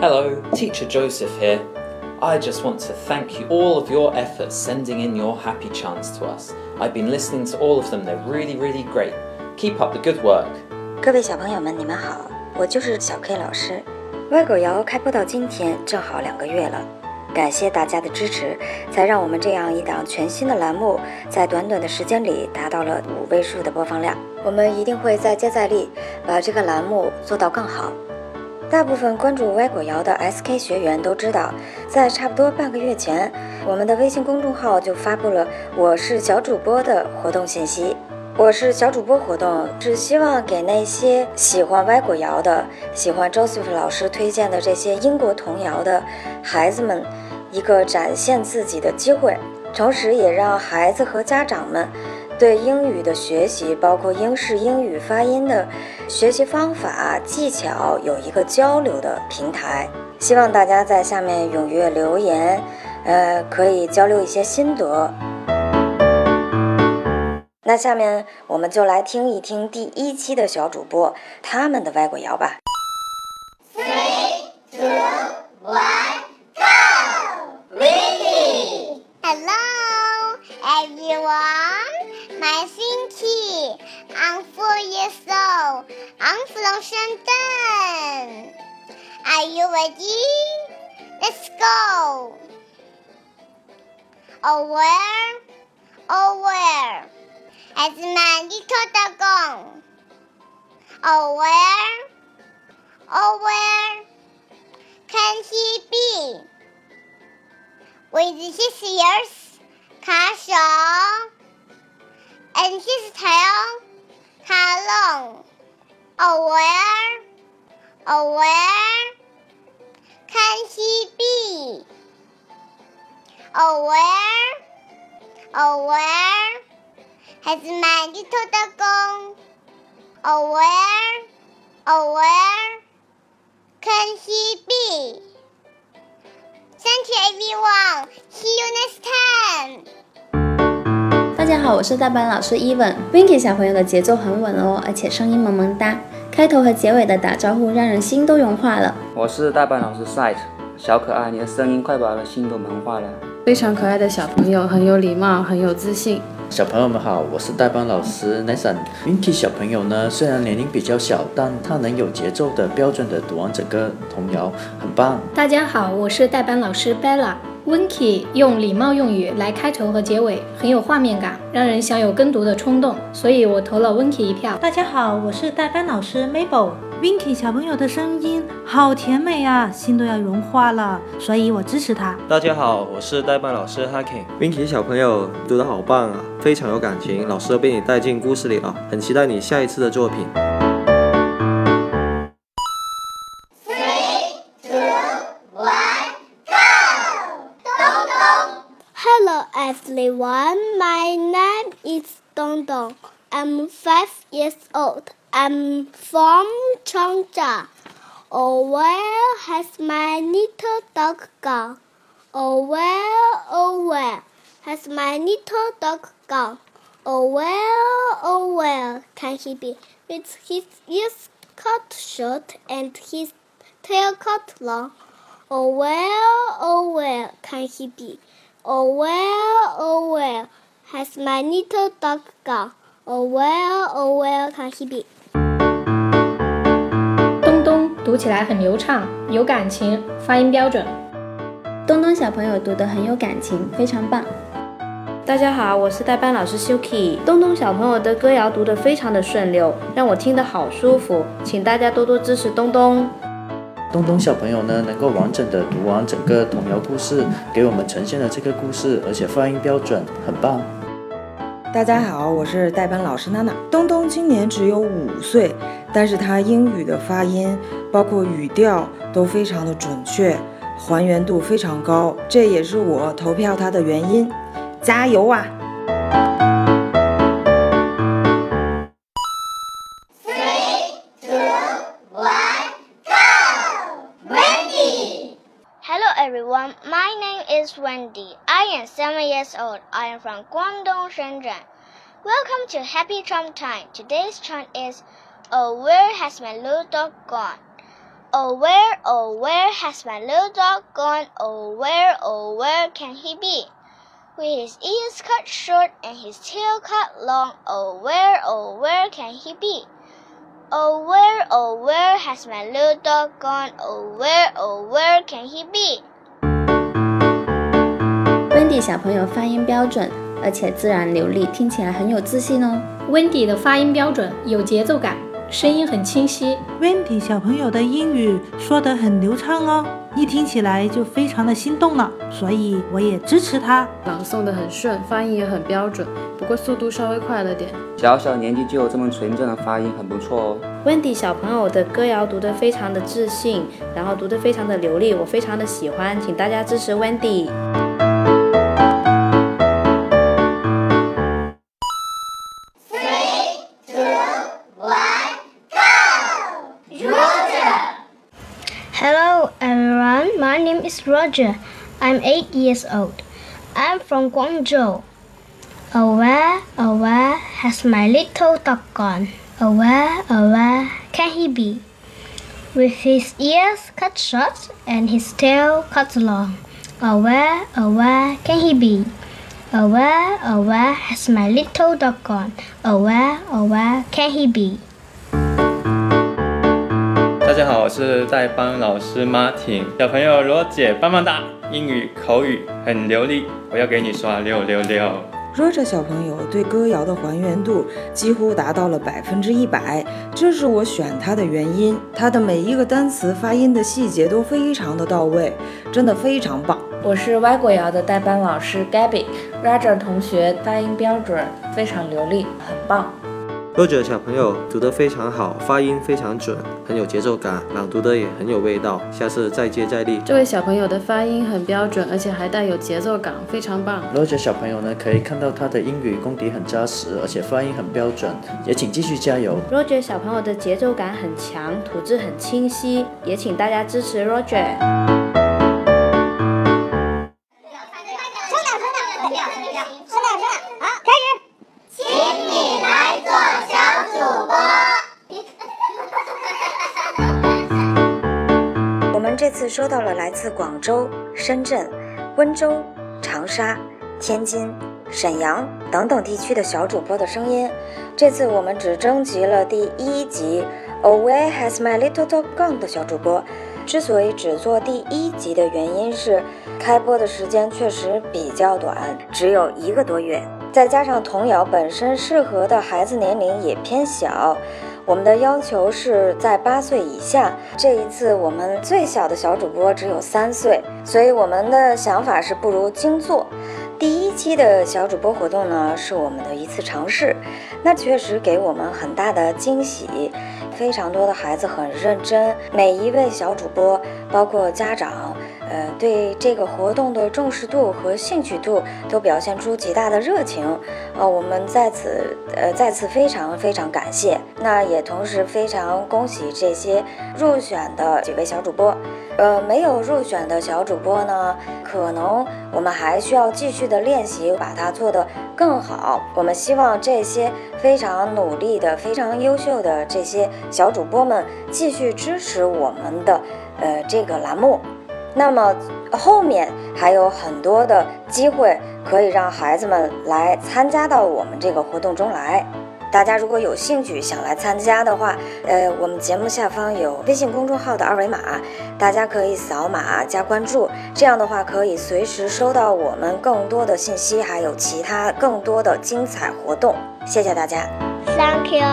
Hello, Teacher Joseph here. I just want to thank you all of your efforts sending in your happy chants to us. I've been listening to all of them, they're really, really great. Keep up the good work. 各位小朋友们，你们好，我就是小 K 老师。歪狗谣开播到今天正好两个月了，感谢大家的支持，才让我们这样一档全新的栏目在短短的时间里达到了五位数的播放量。我们一定会再接再厉，把这个栏目做到更好。大部分关注歪狗谣的 SK 学员都知道，在差不多半个月前，我们的微信公众号就发布了“我是小主播”的活动信息。我是小主播活动，是希望给那些喜欢歪果谣的、喜欢 Joseph 老师推荐的这些英国童谣的孩子们一个展现自己的机会，同时也让孩子和家长们对英语的学习，包括英式英语发音的学习方法、技巧有一个交流的平台。希望大家在下面踊跃留言，呃，可以交流一些心得。那下面我们就来听一听第一期的小主播他们的歪果谣吧。Three, two, one, go! Ready! Hello, everyone. My Thinky. I'm four years old. I'm from Shandong. Are you ready? Let's go. Oh, where? Oh, where? As my little dog. Oh, where? Oh, where can he be? With his ears cut short and his tail cut long. Oh, where? Oh, where can he be? Oh, where? Oh, where has my little dog gone? Oh, where? Oh, where can he be? Thank you, everyone. See you next time. 大家好，我是大班老师伊文。Winky 小朋友的节奏很稳哦，而且声音萌萌哒，开头和结尾的打招呼让人心都融化了。我是大班老师 Sight，小可爱，你的声音快把我的心都萌化了。非常可爱的小朋友，很有礼貌，很有自信。小朋友们好，我是代班老师 Nathan。Winky 小朋友呢，虽然年龄比较小，但他能有节奏的标准的读完整个童谣，很棒。大家好，我是代班老师 Bella。Winky 用礼貌用语来开头和结尾，很有画面感，让人想有跟读的冲动，所以我投了 Winky 一票。大家好，我是代班老师 Mabel。Winky 小朋友的声音好甜美啊，心都要融化了，所以我支持他。大家好，我是代班老师 Hacking。Winky 小朋友读得好棒啊，非常有感情，老师都被你带进故事里了，很期待你下一次的作品。Dong. I'm five years old. I'm from Changja. Oh, where has my little dog gone? Oh, where, oh, where has my little dog gone? Oh, where, oh, where can he be? With his ears cut short and his tail cut long. Oh, where, oh, where can he be? Oh, where, oh, where has my little dog gone? Oh, where, oh, where can he be? 东东读起来很流畅，有感情，发音标准。东东小朋友读得很有感情，非常棒。大家好，我是代班老师 Suki。东东小朋友的歌谣读得非常的顺溜，让我听得好舒服，请大家多多支持东东。东东小朋友呢，能够完整的读完整个童谣故事，给我们呈现了这个故事，而且发音标准很棒。大家好，我是代班老师娜娜。东东今年只有五岁，但是他英语的发音，包括语调都非常的准确，还原度非常高，这也是我投票他的原因。加油啊！Three, two, one, go! Wendy! Hello everyone, my name is Wendy. I am seven years old. I am from Guangdong, Shenzhen. Welcome to Happy Chant Time. Today's chant is Oh, where has my little dog gone? Oh, where, oh, where has my little dog gone? Oh, where, oh, where can he be? With his ears cut short and his tail cut long. Oh, where, oh, where can he be? Oh, where, oh, where has my little dog gone? Oh, where, oh, where can he be? Wendy 小朋友发音标准，而且自然流利，听起来很有自信哦。Wendy 的发音标准，有节奏感，声音很清晰。Wendy 小朋友的英语说得很流畅哦。一听起来就非常的心动了，所以我也支持他。朗诵的很顺，发音也很标准，不过速度稍微快了点。小小年纪就有这么纯正的发音，很不错哦。Wendy 小朋友的歌谣读得非常的自信，然后读得非常的流利，我非常的喜欢，请大家支持 Wendy。Is Roger. I'm eight years old. I'm from Guangzhou. Where, where has my little dog gone? Where, where can he be? With his ears cut short and his tail cut long. Where, where can he be? Where, where has my little dog gone? Where, where can he be? 大家好，我是代班老师 Martin。小朋友罗姐棒棒哒，英语口语很流利，我要给你刷六六六。Roger 小朋友对歌谣的还原度几乎达到了百分之一百，这是我选他的原因。他的每一个单词发音的细节都非常的到位，真的非常棒。我是歪国谣的代班老师 Gabby，Roger 同学发音标准，非常流利，很棒。Roger 小朋友读得非常好，发音非常准，很有节奏感，朗读的也很有味道。下次再接再厉。这位小朋友的发音很标准，而且还带有节奏感，非常棒。Roger 小朋友呢，可以看到他的英语功底很扎实，而且发音很标准，也请继续加油。Roger 小朋友的节奏感很强，吐字很清晰，也请大家支持 Roger。这次收到了来自广州、深圳、温州、长沙、天津、沈阳等等地区的小主播的声音。这次我们只征集了第一集《Oh Where Has My Little Dog Gone》的小主播。之所以只做第一集的原因是，开播的时间确实比较短，只有一个多月，再加上童谣本身适合的孩子年龄也偏小。我们的要求是在八岁以下。这一次我们最小的小主播只有三岁，所以我们的想法是不如精做。第一期的小主播活动呢，是我们的一次尝试，那确实给我们很大的惊喜。非常多的孩子很认真，每一位小主播，包括家长。呃，对这个活动的重视度和兴趣度都表现出极大的热情，呃，我们在此呃再次非常非常感谢。那也同时非常恭喜这些入选的几位小主播，呃，没有入选的小主播呢，可能我们还需要继续的练习，把它做得更好。我们希望这些非常努力的、非常优秀的这些小主播们继续支持我们的呃这个栏目。那么后面还有很多的机会可以让孩子们来参加到我们这个活动中来。大家如果有兴趣想来参加的话，呃，我们节目下方有微信公众号的二维码，大家可以扫码加关注，这样的话可以随时收到我们更多的信息，还有其他更多的精彩活动。谢谢大家。Thank you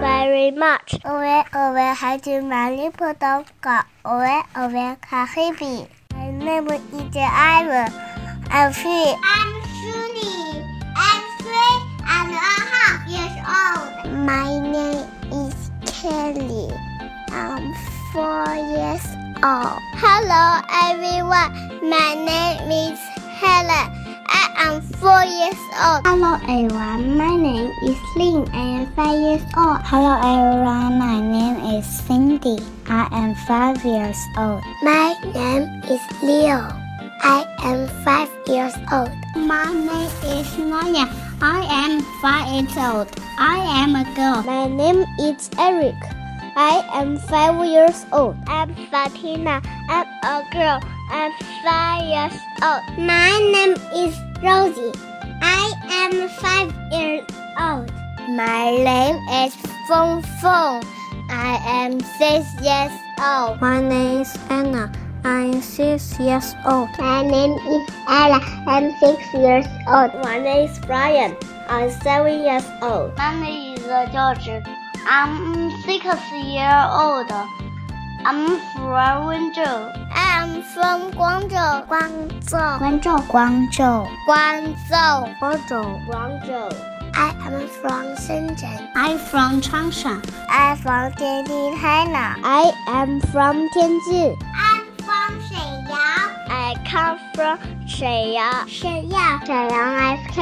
very much. Over over has many people got over over Kahibi. My name is Ivan. I'm three. I'm Shuni. I'm three and a half years old. My name is Kelly. I'm four years old. Hello everyone. My name is Helen. I am four years old. Hello everyone, my name is Lin. I am five years old. Hello everyone, my name is Cindy. I am five years old. My name is Leo. I am five years old. My name is Naya. I am five years old. I am a girl. My name is Eric. I am five years old. I'm Fatina. I'm a girl. I'm five years old. My name is Rosie. I am five years old. My name is Feng Feng. I am six years old. My name is Anna. I'm six years old. My name is Ella. I'm six years old. My name is Brian. I'm seven years old. My name is George. I'm six years old. I'm from Wenzhou. I'm from Guangzhou. Guangzhou. Guangzhou. Guangzhou. Guangzhou. Guangzhou. Guangzhou. I am from Shenzhen. I'm from Changsha. I'm from Tianjin, China. I am from Tianjin. I'm from Shenyang. I come from Shenyang. Shenyang. Shenyang SK.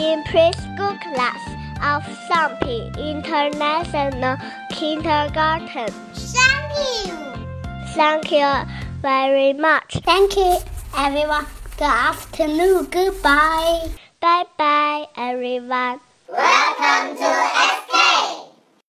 In preschool class of Sampi International Kindergarten. Thank you. Thank you very much. Thank you, everyone. Good afternoon. Goodbye. Bye bye, everyone. Welcome to